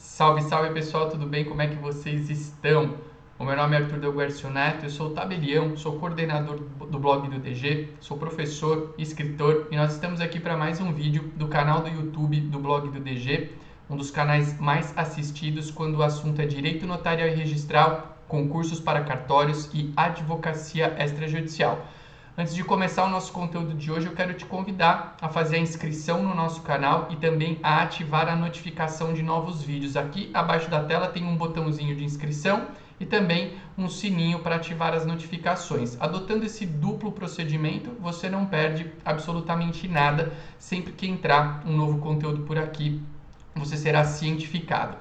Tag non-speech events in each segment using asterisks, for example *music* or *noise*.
Salve, salve pessoal, tudo bem? Como é que vocês estão? O meu nome é Arthur Delguercio Neto, eu sou tabelião, sou coordenador do blog do DG, sou professor, escritor e nós estamos aqui para mais um vídeo do canal do YouTube do blog do DG, um dos canais mais assistidos quando o assunto é direito notarial e registral, concursos para cartórios e advocacia extrajudicial. Antes de começar o nosso conteúdo de hoje, eu quero te convidar a fazer a inscrição no nosso canal e também a ativar a notificação de novos vídeos. Aqui abaixo da tela tem um botãozinho de inscrição e também um sininho para ativar as notificações. Adotando esse duplo procedimento, você não perde absolutamente nada sempre que entrar um novo conteúdo por aqui, você será cientificado.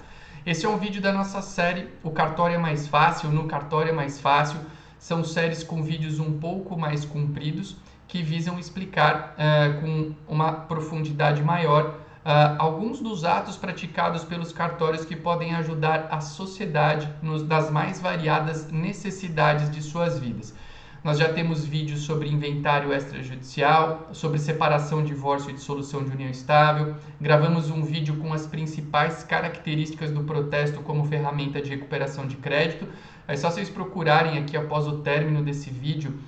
Esse é um vídeo da nossa série O Cartório é Mais Fácil, no Cartório é Mais Fácil são séries com vídeos um pouco mais compridos que visam explicar uh, com uma profundidade maior uh, alguns dos atos praticados pelos cartórios que podem ajudar a sociedade nos, das mais variadas necessidades de suas vidas. Nós já temos vídeos sobre inventário extrajudicial, sobre separação, divórcio e dissolução de união estável. Gravamos um vídeo com as principais características do protesto como ferramenta de recuperação de crédito. É só vocês procurarem aqui após o término desse vídeo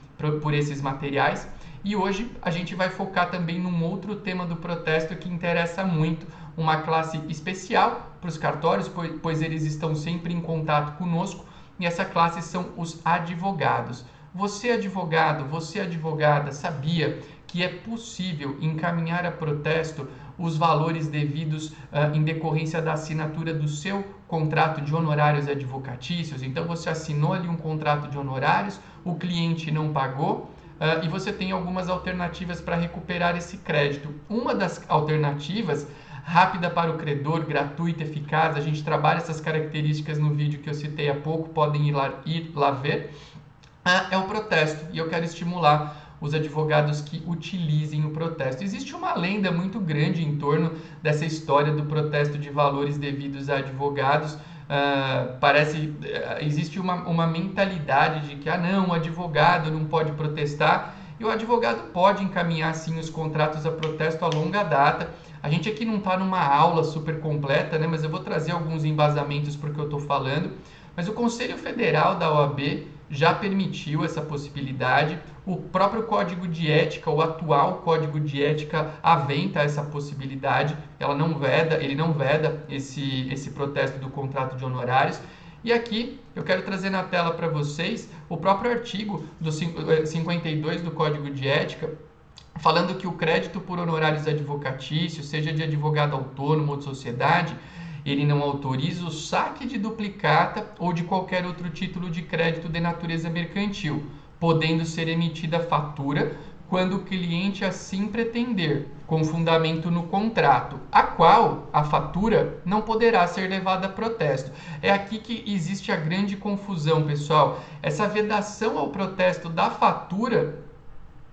por esses materiais. E hoje a gente vai focar também num outro tema do protesto que interessa muito, uma classe especial para os cartórios, pois eles estão sempre em contato conosco, e essa classe são os advogados. Você, advogado, você, advogada, sabia que é possível encaminhar a protesto os valores devidos uh, em decorrência da assinatura do seu contrato de honorários advocatícios. Então você assinou ali um contrato de honorários, o cliente não pagou. Uh, e você tem algumas alternativas para recuperar esse crédito. Uma das alternativas, rápida para o credor, gratuita, eficaz, a gente trabalha essas características no vídeo que eu citei há pouco, podem ir lá, ir lá ver, é o protesto. E eu quero estimular os advogados que utilizem o protesto. Existe uma lenda muito grande em torno dessa história do protesto de valores devidos a advogados. Uh, parece uh, existe uma, uma mentalidade de que ah não, o advogado não pode protestar e o advogado pode encaminhar sim os contratos a protesto a longa data. A gente aqui não está numa aula super completa, né? Mas eu vou trazer alguns embasamentos para o que eu estou falando. Mas o Conselho Federal da OAB já permitiu essa possibilidade. O próprio código de ética, o atual código de ética, aventa essa possibilidade. Ela não veda, ele não veda esse, esse protesto do contrato de honorários. E aqui eu quero trazer na tela para vocês o próprio artigo do 52 eh, do Código de Ética, falando que o crédito por honorários advocatícios, seja de advogado autônomo ou de sociedade, ele não autoriza o saque de duplicata ou de qualquer outro título de crédito de natureza mercantil, podendo ser emitida fatura quando o cliente assim pretender, com fundamento no contrato, a qual a fatura não poderá ser levada a protesto. É aqui que existe a grande confusão, pessoal. Essa vedação ao protesto da fatura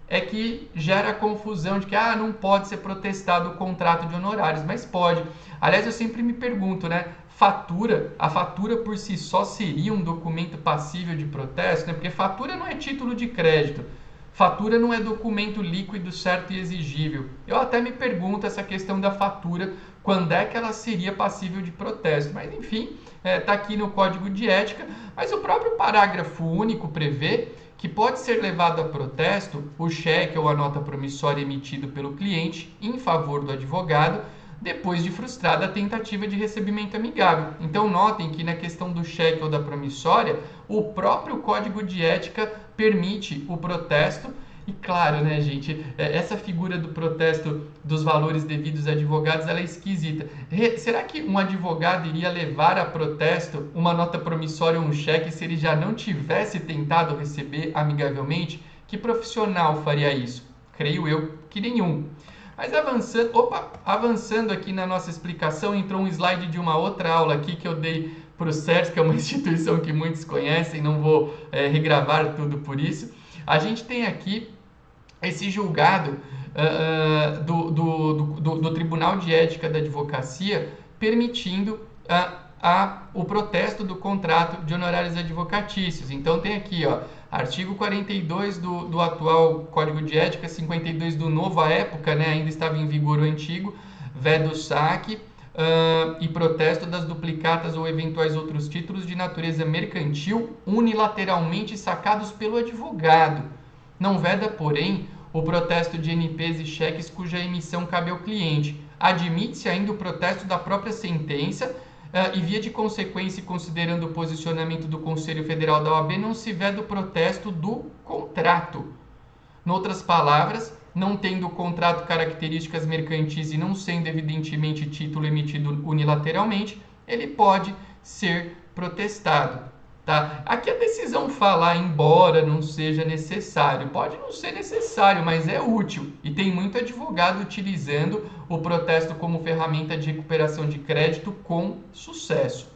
é que gera a confusão de que ah, não pode ser protestado o contrato de honorários, mas pode. Aliás, eu sempre me pergunto, né? Fatura, a fatura por si só seria um documento passível de protesto, né? Porque fatura não é título de crédito. Fatura não é documento líquido certo e exigível. Eu até me pergunto essa questão da fatura, quando é que ela seria passível de protesto. Mas enfim, está é, tá aqui no Código de Ética, mas o próprio parágrafo único prevê que pode ser levado a protesto o cheque ou a nota promissória emitido pelo cliente em favor do advogado depois de frustrada a tentativa de recebimento amigável. Então notem que na questão do cheque ou da promissória, o próprio Código de Ética permite o protesto e claro, né, gente, é, essa figura do protesto dos valores devidos a advogados, ela é esquisita. será que um advogado iria levar a protesto uma nota promissória ou um cheque se ele já não tivesse tentado receber amigavelmente? Que profissional faria isso? Creio eu que nenhum. Mas avançando, opa, avançando aqui na nossa explicação, entrou um slide de uma outra aula aqui que eu dei para o CERS, que é uma *laughs* instituição que muitos conhecem, não vou é, regravar tudo por isso. A gente tem aqui esse julgado uh, do, do, do, do, Tribunal de Ética da Advocacia permitindo uh, a, o protesto do contrato de honorários advocatícios. Então tem aqui, ó, artigo 42 do, do atual Código de Ética, 52 do novo à época, né, ainda estava em vigor o antigo, veda o saque, uh, e protesto das duplicatas ou eventuais outros títulos de natureza mercantil unilateralmente sacados pelo advogado. Não veda, porém, o protesto de NPs e cheques cuja emissão cabe ao cliente. Admite-se ainda o protesto da própria sentença Uh, e via de consequência, considerando o posicionamento do Conselho Federal da OAB, não se vê do protesto do contrato. Noutras palavras, não tendo o contrato características mercantis e não sendo evidentemente título emitido unilateralmente, ele pode ser protestado. Tá? Aqui a decisão fala, embora não seja necessário, pode não ser necessário, mas é útil e tem muito advogado utilizando o protesto como ferramenta de recuperação de crédito com sucesso.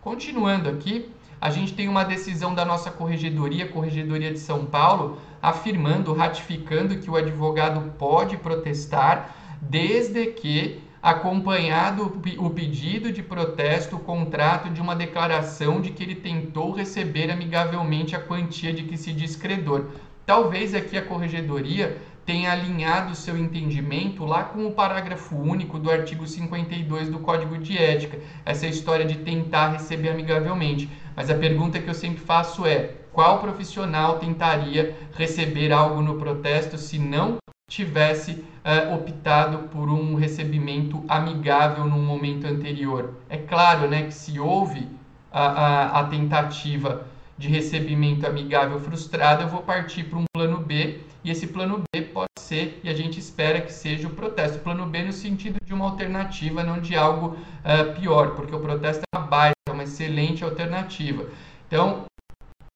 Continuando aqui, a gente tem uma decisão da nossa corregedoria, Corregedoria de São Paulo, afirmando, ratificando que o advogado pode protestar desde que acompanhado o pedido de protesto, o contrato de uma declaração de que ele tentou receber amigavelmente a quantia de que se diz credor. Talvez aqui a corregedoria tenha alinhado seu entendimento lá com o parágrafo único do artigo 52 do Código de Ética, essa história de tentar receber amigavelmente. Mas a pergunta que eu sempre faço é: qual profissional tentaria receber algo no protesto se não tivesse uh, optado por um recebimento amigável num momento anterior. É claro né, que se houve a, a, a tentativa de recebimento amigável frustrado, eu vou partir para um plano B, e esse plano B pode ser, e a gente espera que seja o protesto. Plano B no sentido de uma alternativa, não de algo uh, pior, porque o protesto é uma baita, é uma excelente alternativa. Então,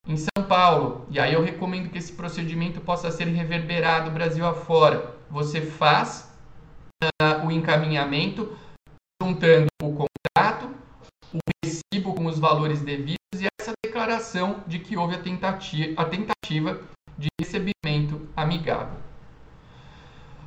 em São Paulo, e aí eu recomendo que esse procedimento possa ser reverberado Brasil afora. Você faz uh, o encaminhamento juntando o contrato, o recibo com os valores devidos e essa declaração de que houve a tentativa, a tentativa de recebimento amigável.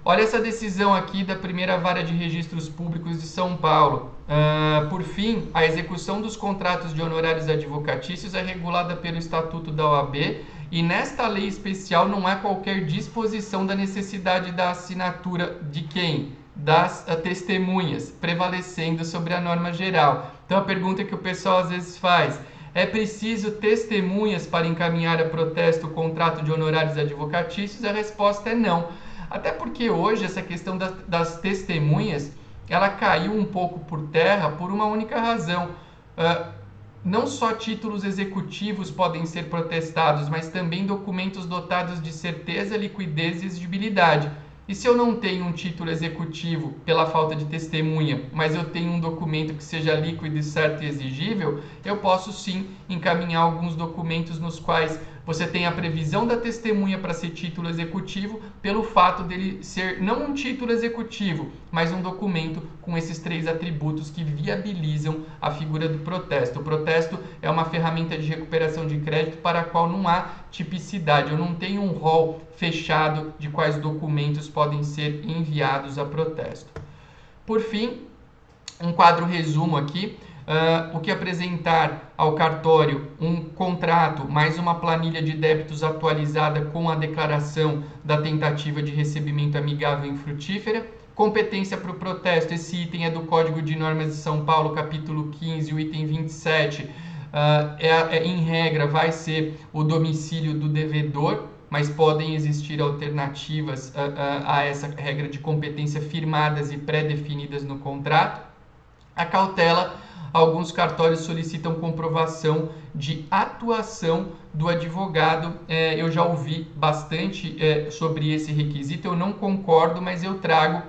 Olha essa decisão aqui da primeira vara de registros públicos de São Paulo. Uh, por fim, a execução dos contratos de honorários advocatícios é regulada pelo Estatuto da OAB e nesta lei especial não há qualquer disposição da necessidade da assinatura de quem? Das uh, testemunhas, prevalecendo sobre a norma geral. Então a pergunta que o pessoal às vezes faz é preciso testemunhas para encaminhar a protesto o contrato de honorários advocatícios? A resposta é não. Até porque hoje essa questão das, das testemunhas ela caiu um pouco por terra por uma única razão. Uh, não só títulos executivos podem ser protestados, mas também documentos dotados de certeza, liquidez e exigibilidade. E se eu não tenho um título executivo pela falta de testemunha, mas eu tenho um documento que seja líquido, certo e exigível, eu posso sim encaminhar alguns documentos nos quais você tem a previsão da testemunha para ser título executivo, pelo fato dele ser não um título executivo, mas um documento com esses três atributos que viabilizam a figura do protesto. O protesto é uma ferramenta de recuperação de crédito para a qual não há tipicidade, eu não tenho um rol fechado de quais documentos podem ser enviados a protesto. Por fim, um quadro resumo aqui uh, o que apresentar ao cartório um contrato mais uma planilha de débitos atualizada com a declaração da tentativa de recebimento amigável e frutífera. Competência para o protesto, esse item é do Código de Normas de São Paulo, capítulo 15, o item 27. Uh, é, é, em regra, vai ser o domicílio do devedor, mas podem existir alternativas uh, uh, a essa regra de competência firmadas e pré-definidas no contrato. A cautela alguns cartórios solicitam comprovação de atuação do advogado. É, eu já ouvi bastante é, sobre esse requisito, eu não concordo, mas eu trago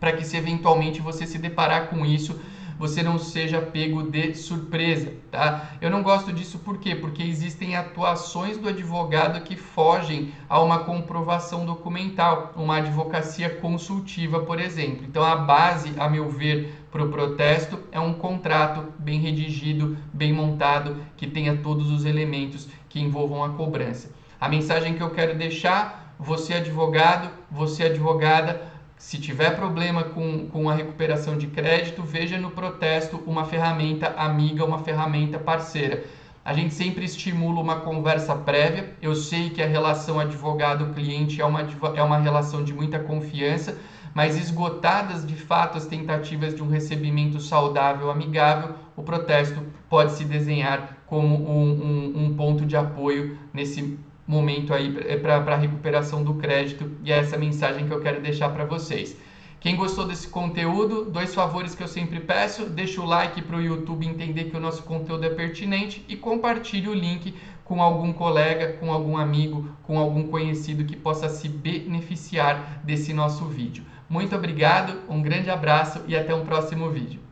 para que se eventualmente você se deparar com isso, você não seja pego de surpresa, tá? Eu não gosto disso por quê? Porque existem atuações do advogado que fogem a uma comprovação documental, uma advocacia consultiva, por exemplo. Então a base, a meu ver, para o protesto é um contrato bem redigido, bem montado, que tenha todos os elementos que envolvam a cobrança. A mensagem que eu quero deixar, você advogado, você advogada, se tiver problema com, com a recuperação de crédito, veja no protesto uma ferramenta amiga, uma ferramenta parceira. A gente sempre estimula uma conversa prévia. Eu sei que a relação advogado-cliente é uma, é uma relação de muita confiança, mas esgotadas de fato as tentativas de um recebimento saudável, amigável, o protesto pode se desenhar como um, um, um ponto de apoio nesse momento aí para a recuperação do crédito e é essa mensagem que eu quero deixar para vocês. Quem gostou desse conteúdo, dois favores que eu sempre peço: deixa o like para o YouTube entender que o nosso conteúdo é pertinente e compartilhe o link com algum colega, com algum amigo, com algum conhecido que possa se beneficiar desse nosso vídeo. Muito obrigado, um grande abraço e até um próximo vídeo.